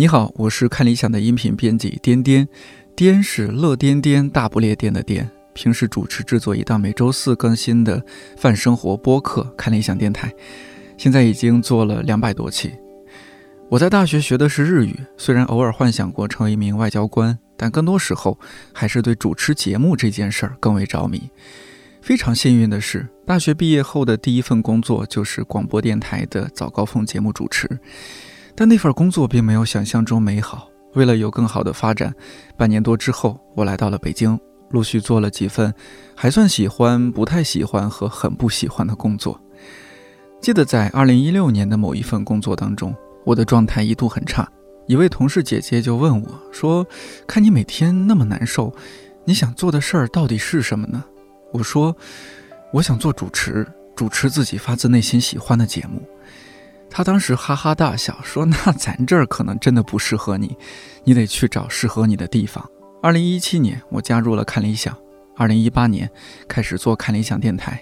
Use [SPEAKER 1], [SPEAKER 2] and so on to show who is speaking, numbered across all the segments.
[SPEAKER 1] 你好，我是看理想的音频编辑颠颠，颠是乐颠颠大不列颠的颠。平时主持制作一档每周四更新的泛生活播客《看理想电台》，现在已经做了两百多期。我在大学学的是日语，虽然偶尔幻想过成为一名外交官，但更多时候还是对主持节目这件事儿更为着迷。非常幸运的是，大学毕业后的第一份工作就是广播电台的早高峰节目主持。但那份工作并没有想象中美好。为了有更好的发展，半年多之后，我来到了北京，陆续做了几份还算喜欢、不太喜欢和很不喜欢的工作。记得在2016年的某一份工作当中，我的状态一度很差。一位同事姐姐就问我说：“看你每天那么难受，你想做的事儿到底是什么呢？”我说：“我想做主持，主持自己发自内心喜欢的节目。”他当时哈哈大笑，说：“那咱这儿可能真的不适合你，你得去找适合你的地方。”二零一七年，我加入了看理想；二零一八年开始做看理想电台；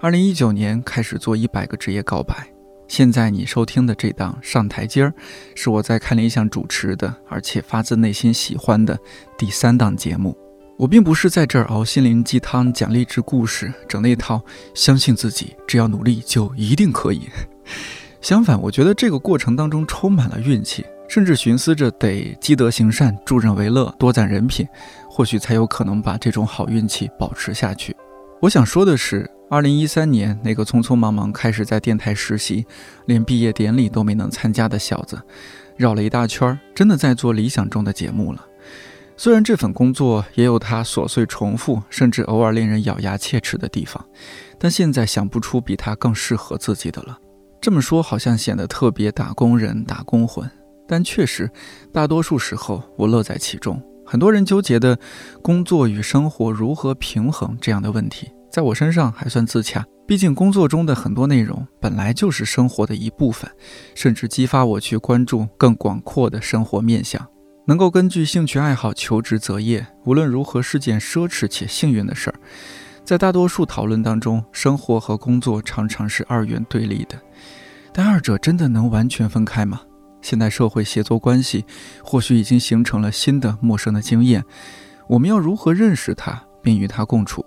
[SPEAKER 1] 二零一九年开始做一百个职业告白。现在你收听的这档上台阶儿，是我在看理想主持的，而且发自内心喜欢的第三档节目。我并不是在这儿熬心灵鸡汤、讲励志故事，整那套相信自己，只要努力就一定可以。相反，我觉得这个过程当中充满了运气，甚至寻思着得积德行善、助人为乐、多攒人品，或许才有可能把这种好运气保持下去。我想说的是，二零一三年那个匆匆忙忙开始在电台实习，连毕业典礼都没能参加的小子，绕了一大圈，真的在做理想中的节目了。虽然这份工作也有它琐碎重复，甚至偶尔令人咬牙切齿的地方，但现在想不出比它更适合自己的了。这么说好像显得特别打工人、打工魂，但确实，大多数时候我乐在其中。很多人纠结的工作与生活如何平衡这样的问题，在我身上还算自洽。毕竟工作中的很多内容本来就是生活的一部分，甚至激发我去关注更广阔的生活面向。能够根据兴趣爱好求职择业，无论如何是件奢侈且幸运的事儿。在大多数讨论当中，生活和工作常常是二元对立的。但二者真的能完全分开吗？现代社会协作关系或许已经形成了新的陌生的经验，我们要如何认识它并与它共处？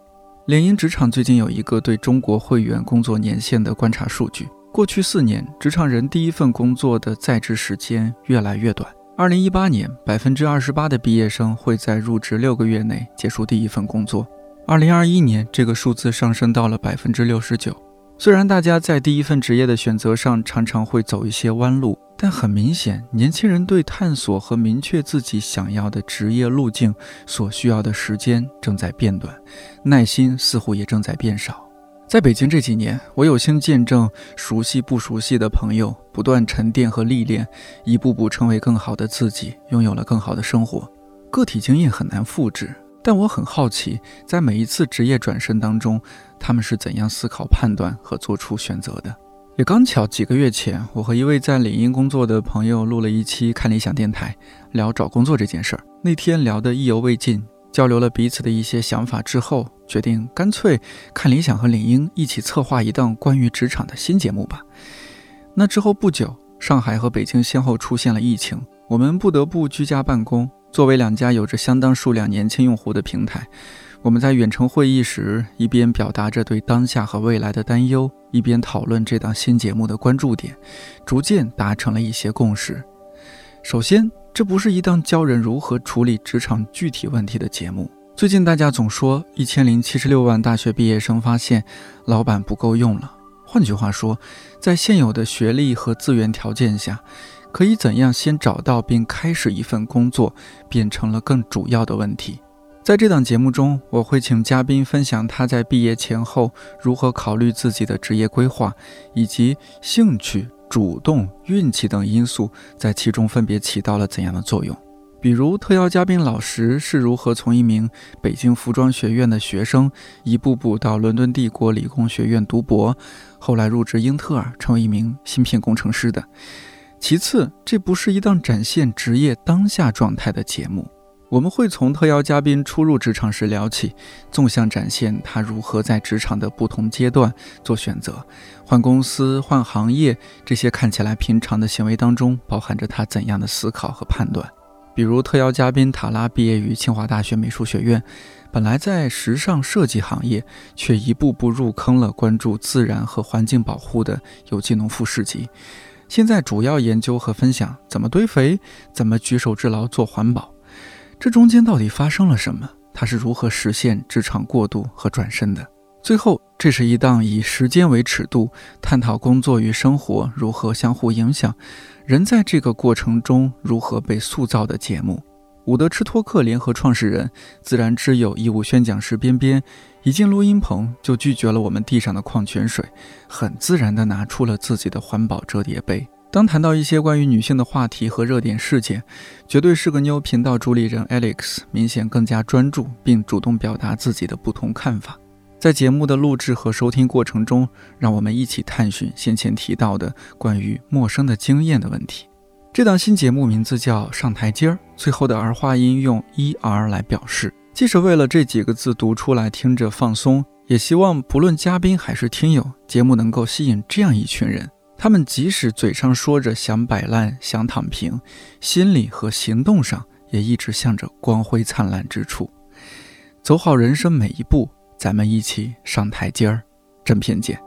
[SPEAKER 1] 联营职场最近有一个对中国会员工作年限的观察数据：过去四年，职场人第一份工作的在职时间越来越短。二零一八年，百分之二十八的毕业生会在入职六个月内结束第一份工作；二零二一年，这个数字上升到了百分之六十九。虽然大家在第一份职业的选择上常常会走一些弯路，但很明显，年轻人对探索和明确自己想要的职业路径所需要的时间正在变短，耐心似乎也正在变少。在北京这几年，我有幸见证熟悉不熟悉的朋友不断沉淀和历练，一步步成为更好的自己，拥有了更好的生活。个体经验很难复制。但我很好奇，在每一次职业转身当中，他们是怎样思考、判断和做出选择的？也刚巧几个月前，我和一位在领英工作的朋友录了一期看理想电台，聊找工作这件事儿。那天聊得意犹未尽，交流了彼此的一些想法之后，决定干脆看理想和领英一起策划一档关于职场的新节目吧。那之后不久，上海和北京先后出现了疫情，我们不得不居家办公。作为两家有着相当数量年轻用户的平台，我们在远程会议时，一边表达着对当下和未来的担忧，一边讨论这档新节目的关注点，逐渐达成了一些共识。首先，这不是一档教人如何处理职场具体问题的节目。最近大家总说，一千零七十六万大学毕业生发现老板不够用了。换句话说，在现有的学历和资源条件下。可以怎样先找到并开始一份工作，变成了更主要的问题。在这档节目中，我会请嘉宾分享他在毕业前后如何考虑自己的职业规划，以及兴趣、主动、运气等因素在其中分别起到了怎样的作用。比如，特邀嘉宾老石是如何从一名北京服装学院的学生，一步步到伦敦帝国理工学院读博，后来入职英特尔，成为一名芯片工程师的。其次，这不是一档展现职业当下状态的节目。我们会从特邀嘉宾初入职场时聊起，纵向展现他如何在职场的不同阶段做选择，换公司、换行业这些看起来平常的行为当中，包含着他怎样的思考和判断。比如，特邀嘉宾塔拉毕业于清华大学美术学院，本来在时尚设计行业，却一步步入坑了关注自然和环境保护的有机农副市集，现在主要研究和分享怎么堆肥，怎么举手之劳做环保。这中间到底发生了什么？他是如何实现职场过渡和转身的？最后，这是一档以时间为尺度，探讨工作与生活如何相互影响，人在这个过程中如何被塑造的节目。伍德吃托克联合创始人、自然之友义务宣讲师边边，一进录音棚就拒绝了我们地上的矿泉水，很自然地拿出了自己的环保折叠杯。当谈到一些关于女性的话题和热点事件，绝对是个妞频道主理人 Alex 明显更加专注，并主动表达自己的不同看法。在节目的录制和收听过程中，让我们一起探寻先前提到的关于陌生的经验的问题。这档新节目名字叫《上台阶儿》，最后的儿化音用 er 来表示，既是为了这几个字读出来听着放松，也希望不论嘉宾还是听友，节目能够吸引这样一群人。他们即使嘴上说着想摆烂、想躺平，心里和行动上也一直向着光辉灿烂之处，走好人生每一步。咱们一起上台阶儿，正片见。